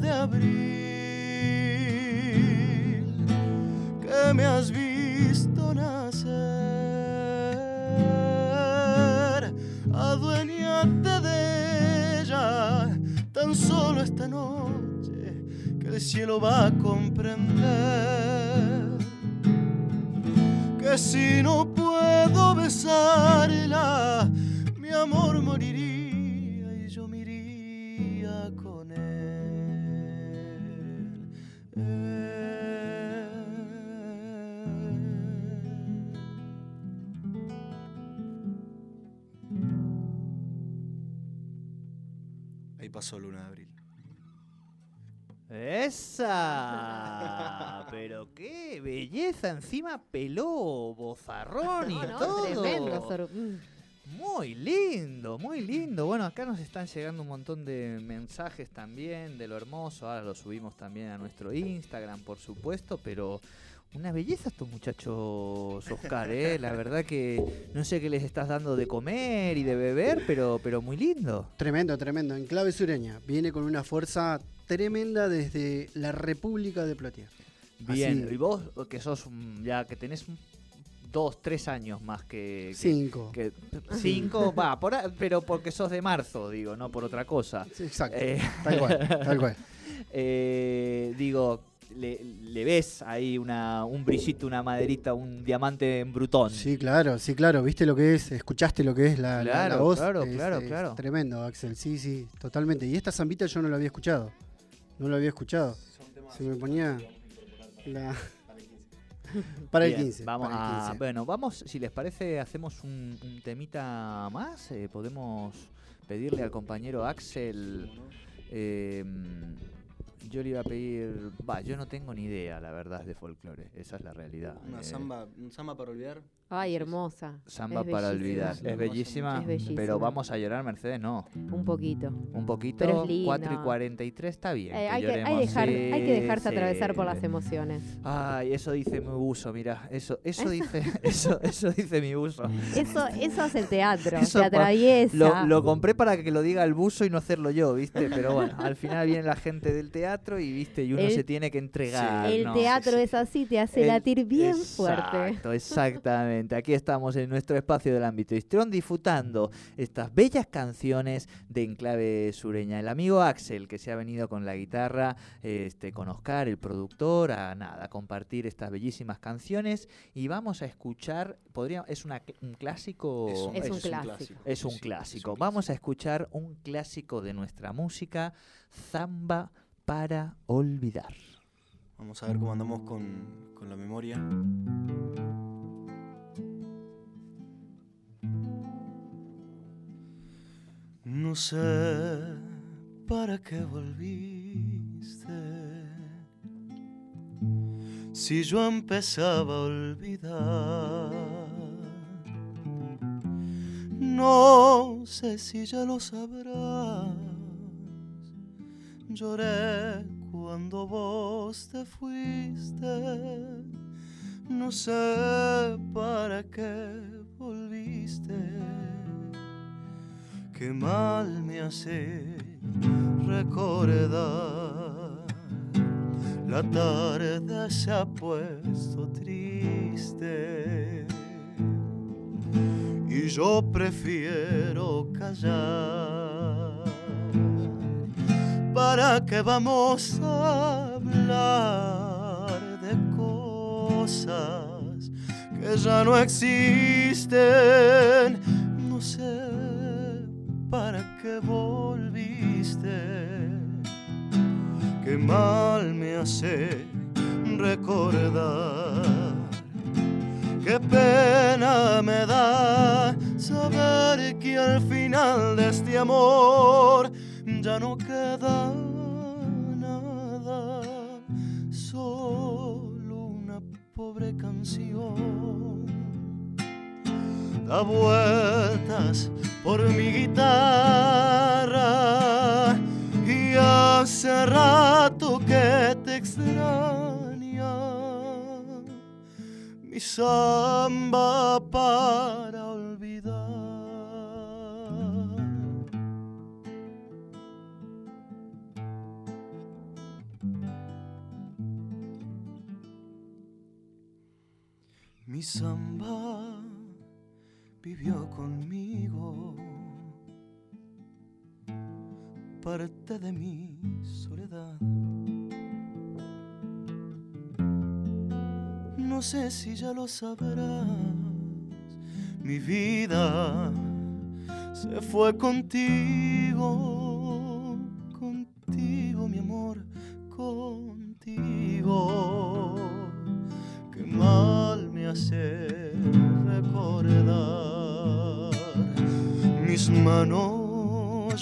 de abril, que me has visto nacer, adueñate de ella tan solo esta noche que el cielo va a comprender que si no puedo besarla, mi amor moriría pasó Luna de Abril. ¡Esa! Pero qué belleza, encima peló, bozarrón y No, no, todo. tremendo. mm. Muy lindo, muy lindo. Bueno, acá nos están llegando un montón de mensajes también de lo hermoso. Ahora lo subimos también a nuestro Instagram, por supuesto, pero una belleza estos muchachos, Oscar, ¿eh? La verdad que no sé qué les estás dando de comer y de beber, pero, pero muy lindo. Tremendo, tremendo. En clave sureña. Viene con una fuerza tremenda desde la República de Plotier. Bien, Así. y vos que sos ya que tenés un- dos, tres años más que, que- Cinco. que- cinco, va, por pero porque sos de marzo, digo, no por otra cosa. Sí, Exacto. Eh, Tal cual, tal cual. eh, digo, le, le ves ahí una, un brillito, una maderita, un diamante en brutón. Sí, claro, sí, claro. ¿Viste lo que es? ¿Escuchaste lo que es la, la- la Claro, voz? claro, Es- claro, es claro. Tremendo, Axel. Sí, sí, totalmente. Y esta zambita yo no la había escuchado. No la había escuchado. Se me ponía la... Para el 15. Vamos para el a. 15. Bueno, vamos, si les parece, hacemos un, un temita más. eh, podemos pedirle al compañero Axel. eh, yo le iba a pedir. Va, yo no tengo ni idea, la verdad, de folclore. Esa es la realidad. Una Eh, samba, un samba para olvidar. Ay, hermosa. Samba Es para bellísima. olvidar. Es bellísima, Es bellísima. pero vamos a llorar, Mercedes, no. Un poquito. Un poquito. Pero es linda. 4 y 43 está bien. Eh, hay, que, hay, dejar, Sí, hay que dejarse sí. atravesar por las emociones. Ay, eso dice mi buzo, mira. Eso, eso dice, eso, eso dice mi buzo. Eso, eso hace el teatro, Eso te atraviesa. Lo, lo compré para que lo diga el buzo y no hacerlo yo, ¿viste? Pero bueno, al final viene la gente del teatro y, ¿viste? Y uno El- se tiene que entregar. el ¿no? teatro es así, te hace El- latir bien fuerte. Exacto, exactamente. Aquí estamos en nuestro espacio del ámbito histrión disfrutando estas bellas canciones de enclave sureña. El amigo Axel, que se ha venido con la guitarra, este, con Oscar, el productor, a nada, a compartir estas bellísimas canciones. Y vamos a escuchar, podría, es una, un clásico. Es un clásico. Es un Sí, clásico. un Vamos a escuchar un clásico de nuestra música, Zamba para olvidar. Vamos a ver cómo andamos con, con la memoria. No sé para qué volviste. Si yo empezaba a olvidar. No sé si ya lo sabrás. Lloré cuando vos te fuiste. No sé para qué Qué mal me hace recordar. La tarde se ha puesto triste. Y yo prefiero callar. ¿Para qué vamos a hablar de cosas que ya no existen? Qué volviste. Qué mal me hace recordar. Qué pena me da saber que al final de este amor ya no queda nada, solo una pobre canción. Da vueltas por mi guitarra y hace rato que te extraña mi samba para olvidar. Mi samba vivió conmigo, parte de mi soledad. No sé si ya lo sabrás, mi vida se fue contigo,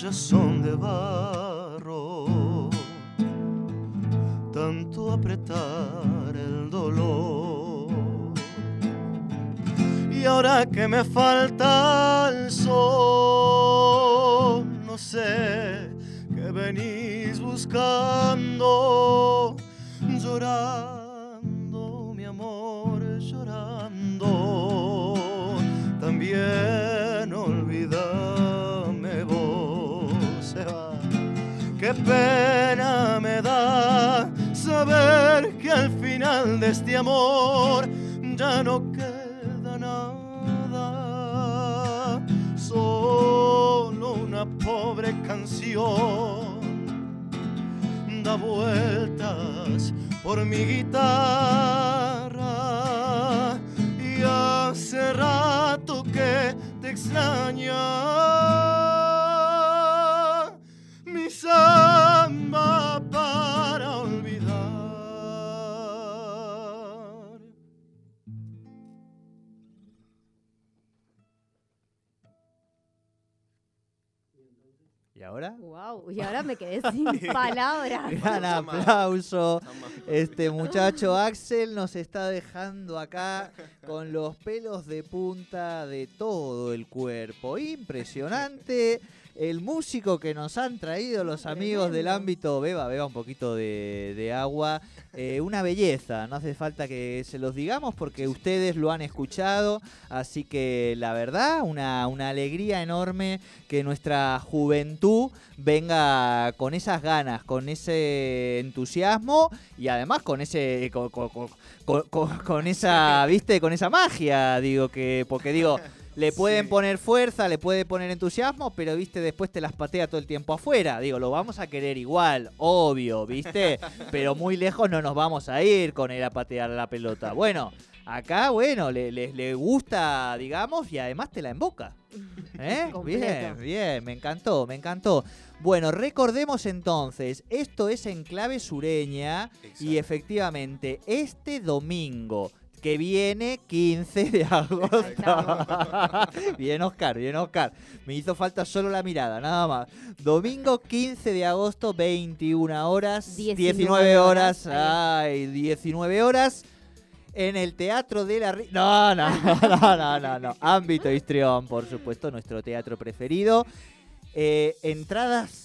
ya son de barro tanto apretar el dolor. Y ahora que me falta el sol, no sé qué venís buscando, de amor ya no queda nada, solo una pobre canción da vueltas por mi guitarra. Y hace rato que te extraña. Mi samba ahora? Wow, y ahora me quedé sin palabras. Gran aplauso. Este muchacho Axel nos está dejando acá con los pelos de punta de todo el cuerpo. Impresionante el músico que nos han traído los amigos del ámbito. Beba, beba un poquito de, de agua. Eh, una belleza, no hace falta que se los digamos porque ustedes lo han escuchado. Así que la verdad, una, una alegría enorme que nuestra juventud venga con esas ganas, con ese entusiasmo y además con ese con, con- con- con esa, ¿viste? Con esa magia, digo que porque digo, le pueden Sí. poner fuerza, le puede poner entusiasmo, pero viste, después te las patea todo el tiempo afuera. Digo, lo vamos a querer igual, obvio, ¿viste? pero muy lejos no nos vamos a ir con él a patear la pelota. Bueno, acá, bueno, le, le- le gusta, digamos, y además te la emboca. ¿Eh? Bien, bien, me encantó, me encantó. Bueno, recordemos entonces, esto es en clave sureña y efectivamente este domingo que viene 15 de agosto. bien Oscar, bien Oscar. Me hizo falta solo la mirada, nada más. Domingo 15 de agosto, 21 horas, 19, 19 horas, horas, ay, 19 horas. En el Teatro de la Ri- No, no, no, no, no, no. Ámbito Histrión, por supuesto, nuestro teatro preferido. Eh, entradas,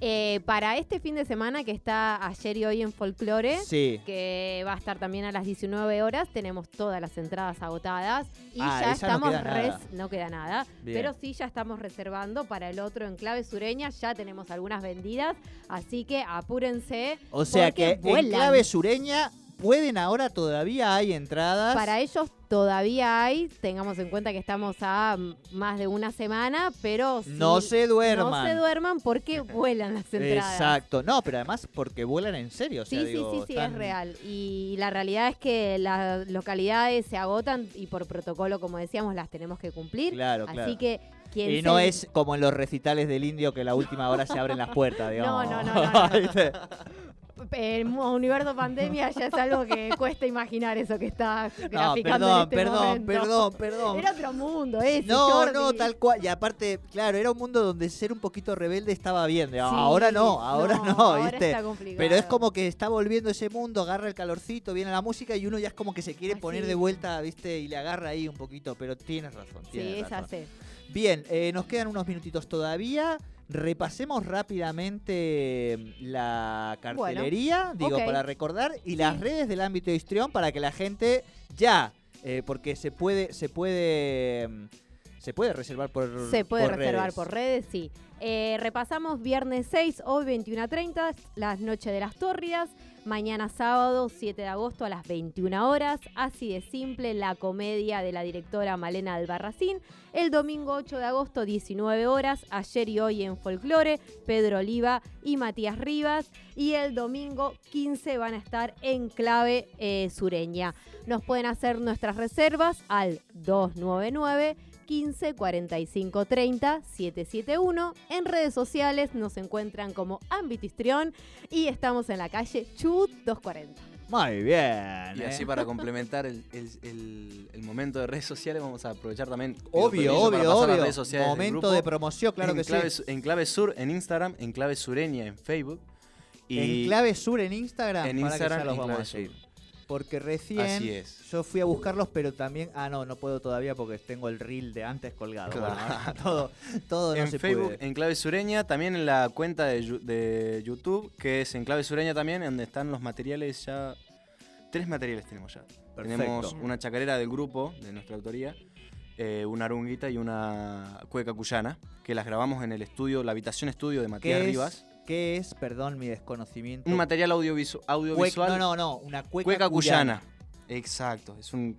Eh, para este fin de semana que está ayer y hoy en Folklore, sí. que va a estar también a las 19 horas, tenemos todas las entradas agotadas y Ah, ya no estamos queda res- nada. no queda nada, Bien. pero sí ya estamos reservando para el otro en clave sureña, ya tenemos algunas vendidas, así que apúrense. O sea que en vuelan. clave sureña pueden ahora todavía hay entradas. Para ellos todavía hay, tengamos en cuenta que estamos a más de una semana, pero sí, no se duerman. no se duerman porque vuelan las entradas. Exacto. No, pero además porque vuelan en serio. o sea, Sí, sí, digo, sí, sí, es real. Y la realidad es que las localidades se agotan y por protocolo, como decíamos, las tenemos que cumplir. Claro, Así claro. que Y no es como en los recitales del indio que la última hora se abren las puertas, digamos. no, no, no, no. ¿Viste? El universo pandemia ya es algo que cuesta imaginar eso que está No, graficando perdón, en este perdón, momento. perdón, perdón. Era otro mundo ese, No, Jordi. no, tal cual. Y aparte, claro, era un mundo donde ser un poquito rebelde estaba bien. Sí, ahora no, ahora no, ahora ¿viste? está complicado. Pero es como que está volviendo ese mundo, agarra el calorcito, viene la música y uno ya es como que se quiere Así. poner de vuelta, ¿viste? Y le agarra ahí un poquito, pero tienes razón. Sí, tienes es razón. así. Bien, eh, nos quedan unos minutitos todavía. Repasemos rápidamente mm, la cartelería, digo, para recordar, y las redes del ámbito de histrión para que la gente ya, eh, porque se puede, se puede, mm, se puede reservar por Se puede por reservar redes. por redes, sí. Eh, repasamos viernes 6, hoy 21 a 30, las noches de las tórridas. Mañana sábado 7 de agosto a las 21 horas. Así de simple, la comedia de la directora Malena Albarracín. El domingo 8 de agosto 19 horas. Ayer y hoy en Folklore, Pedro Oliva y Matías Rivas. Y el domingo 15 van a estar en clave eh, sureña. Nos pueden hacer nuestras reservas al 299 15 45 30 771. En redes sociales nos encuentran como Ambitistrión y estamos en la calle Chut 240. Muy bien. Y eh. así para complementar el, el- el- el momento de redes sociales vamos a aprovechar también. Obvio, obvio, obvio. redes sociales Momento grupo. de promoción, claro en que clave, sí. En clave sur en Instagram, en clave sureña en Facebook. Y En clave sur en Instagram, En para que ya Instagram, los en vamos a seguir. Porque recién Así es. yo fui a buscarlos, pero también. Ah, no, no puedo todavía porque tengo el reel de antes colgado. Bueno, Claro. todo, todo no en se Facebook, puede. en Clave Sureña, también en la cuenta de, de YouTube, que es en Clave Sureña también, donde están los materiales ya. Tres materiales tenemos ya. Tenemos Perfecto. una chacarera del grupo, de nuestra autoría, eh, una arunguita y una cueca cuyana, que las grabamos en el estudio, la habitación estudio de Matías ¿Qué Rivas. ¿Qué es, perdón, mi desconocimiento? Un material audiovisu- audiovisual. no, no, no, una cueca, cueca cuyana. Exacto. Es un.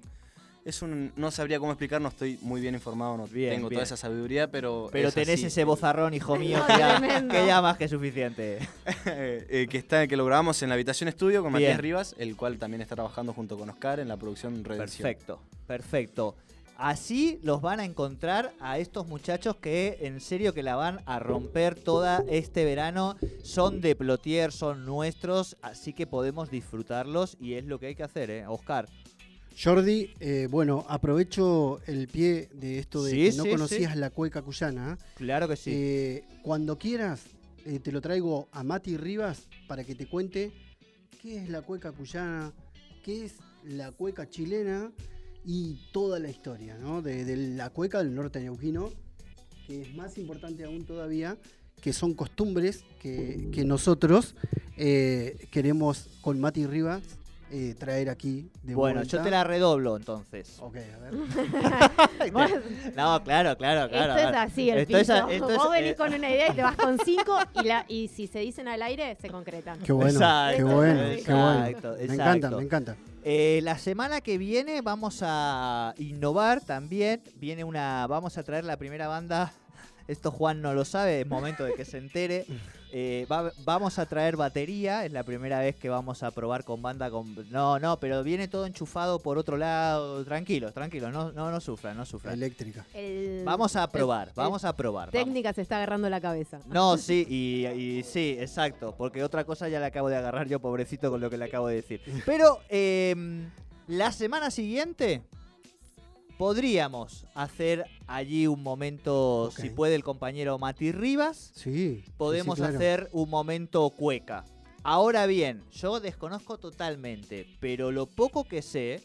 Es un. No sabría cómo explicar, no estoy muy bien informado, no Bien, tengo bien. toda esa sabiduría, pero. Pero es tenés así. ese bozarrón, hijo mío, que ya, Tremendo. que ya más que suficiente. Eh, que está que lo grabamos en la habitación estudio con Bien. Matías Rivas, el cual también está trabajando junto con Oscar en la producción Redención. Perfecto, perfecto. Así los van a encontrar a estos muchachos que en serio que la van a romper toda este verano. Son de Plotier, son nuestros, así que podemos disfrutarlos y es lo que hay que hacer, ¿eh? Oscar. Jordi, eh, bueno, aprovecho el pie de esto de Sí, que no sí, conocías sí. la cueca cuyana. Claro que sí. Eh, cuando quieras, eh, te lo traigo a Mati Rivas para que te cuente qué es la cueca cuyana, qué es la cueca chilena y toda la historia, ¿no? De, de la cueca del norte neuquino, que es más importante aún todavía, que son costumbres que, que nosotros eh, queremos con Mati Rivas eh, traer aquí de bueno, vuelta. yo te la redoblo entonces. Ok, a ver. No, claro, claro, claro. esto es así, el Esto es piso. a- esto es, Vos venís eh, con una idea y te vas con cinco y, la, y si se dicen al aire, se concretan. Qué bueno, Exacto, qué bueno, qué bueno. exacto, Me exacto. encanta, me encanta. Eh, la semana que viene vamos a innovar también. Viene una. Vamos a traer la primera banda. Esto Juan no lo sabe, es momento de que se entere. Eh, va- vamos a traer batería, es la primera vez que vamos a probar con banda con. No, no, pero viene todo enchufado por otro lado. Tranquilos, tranquilos, no, no, no sufran, no sufran. Eléctrica. El- Vamos a probar, el- vamos a probar. vamos. Técnica se está agarrando la cabeza. No, sí, y, y sí, exacto, porque otra cosa ya le acabo de agarrar yo, pobrecito, con lo que le acabo de decir. Pero em, la semana siguiente podríamos hacer allí un momento, si puede el compañero Mati Rivas, Sí. podemos sí, claro. hacer un momento cueca. Ahora bien, yo desconozco totalmente, pero lo poco que sé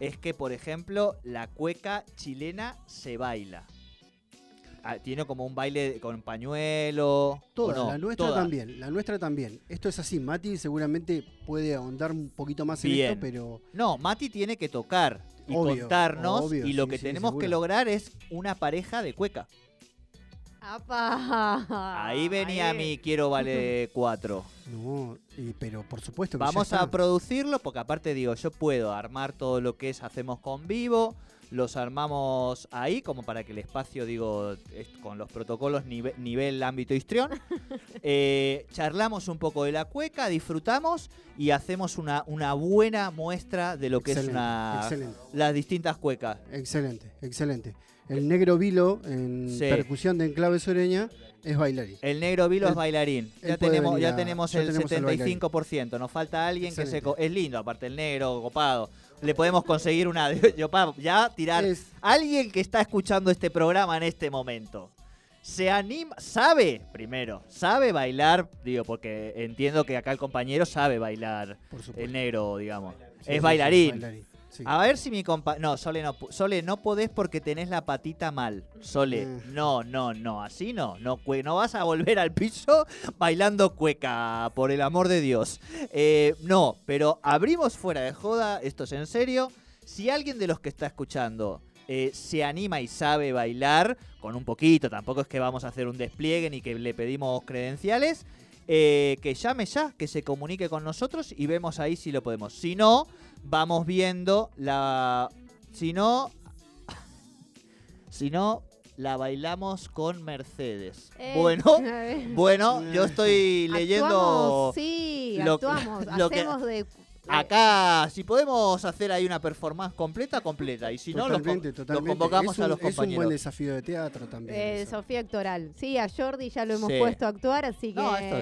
es que, por ejemplo, la cueca chilena se baila. Ah, tiene como un baile con pañuelo. ¿o Toda, no? la nuestra Toda. también, la nuestra también. Esto es así, Mati seguramente puede ahondar un poquito más en esto, pero No, Mati tiene que tocar y Obvio, contarnos. obvio, y lo sí, que sí, tenemos que lograr es una pareja de cueca. ¡Apa! Ahí venía Ahí. mi quiero vale cuatro. no, y- pero por supuesto que Vamos a producirlo porque aparte digo, yo puedo armar todo lo que es hacemos con vivo, los armamos ahí como para que el espacio, digo, es- con los protocolos nive- nivel ámbito histrión. Eh, charlamos un poco de la cueca, disfrutamos y hacemos una, una buena muestra de lo que es una excelente. las distintas cuecas. Excelente, excelente. El negro vilo en Sí. percusión de enclave sureña es bailarín. El negro Vilo Él- es bailarín. Ya tenemos, ya tenemos ya el tenemos bailarín. 75%. Nos falta alguien que se... Es lindo, aparte el negro, copado. Le podemos conseguir una... Yo, pa, ya tirar... Es- Alguien que está escuchando este programa en este momento. Se anima... Sabe, primero, sabe bailar. Digo, porque entiendo que acá el compañero sabe bailar. por. El negro, digamos. Sí, es bailarín. Sí. A ver si mi compa... No, Sole no, Sole, no podés porque tenés la patita mal. Sole, Mm. no, no, no, así no. No, cue- no vas a volver al piso bailando cueca, por el amor de Dios. Eh, no, pero abrimos fuera de joda, esto es en serio. Si alguien de los que está escuchando eh, se anima y sabe bailar, con un poquito, tampoco es que vamos a hacer un despliegue ni que le pedimos credenciales, eh, que llame ya, que se comunique con nosotros y vemos ahí si lo podemos. Si no, vamos viendo la... Si no... Si no, la bailamos con Mercedes. Eh, Bueno, bueno, yo estoy leyendo... Actuamos, sí, lo- actuamos. lo que- hacemos de. Acá, si podemos hacer ahí una performance completa, completa. Y si no, lo, totalmente, convocamos es un, a los Es un buen compañeros. desafío de teatro también. eh. Sofía Actoral. Sí, a Jordi ya lo hemos Sí. puesto a actuar, así que. No, esto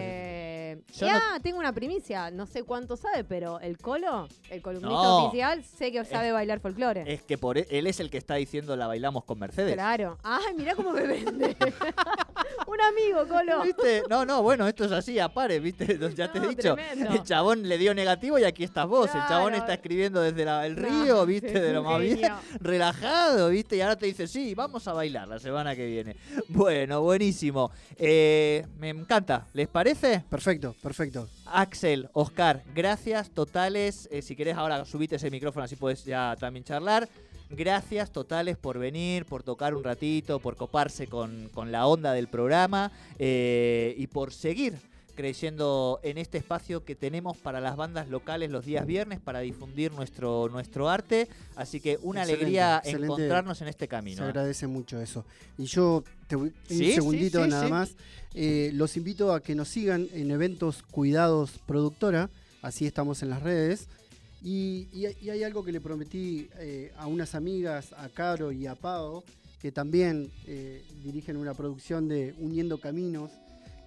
Yo ya, no- tengo una primicia. No sé cuánto sabe, pero el Colo, el columnista No. oficial, sé que sabe bailar folclore. Es que por e- él es el que está diciendo la bailamos con Mercedes. Claro. Ay, mirá cómo me vende. Un amigo, Colo. ¿Viste? No, no, bueno, esto es así, a pares, ¿viste? Ya te he dicho. tremendo. El chabón le dio negativo y aquí estás vos. El chabón está escribiendo desde la- el río, ¿viste? De lo más bien. Relajado, ¿viste? Y ahora te dice, sí, vamos a bailar la semana que viene. Bueno, buenísimo. Eh, me encanta. ¿Les parece? Perfecto, perfecto. Axel, Oscar, gracias totales. Eh, si querés ahora subite ese micrófono así puedes ya también charlar. Gracias totales por venir, por tocar un ratito, por coparse con, con la onda del programa eh, y por seguir creyendo en este espacio que tenemos para las bandas locales los días viernes para difundir nuestro, nuestro arte. Así que una Excelente, alegría excelente. encontrarnos en este Se camino. ¿eh? agradece mucho eso. Y yo, te un sí, segundito sí, nada más, eh, los invito a que nos sigan en eventos Cuidados Productora, así estamos en las redes. Y, y hay- y hay algo que le prometí eh, a unas amigas, a Caro y a Pau, que también dirigen una producción de Uniendo Caminos,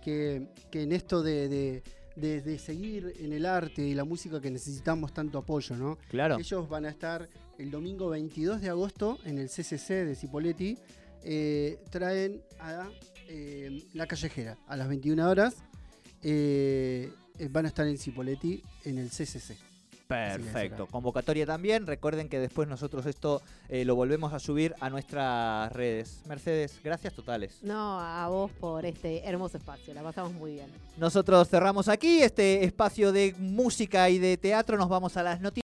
que, que en esto de, de- de, seguir en el arte y la música que necesitamos tanto apoyo, ¿no? Claro. Ellos van a estar el domingo 22 de agosto en el CCC de Cipoletti. Eh, traen a eh, La Callejera a las 21 horas. Eh, van a estar en Cipoletti en el CCC. Perfecto. Convocatoria también. Recuerden que después nosotros esto eh, lo volvemos a subir a nuestras redes. Mercedes, gracias totales. No, a vos por este hermoso espacio. La pasamos muy bien. Nosotros cerramos aquí este espacio de música y de teatro. Nos vamos a las noticias.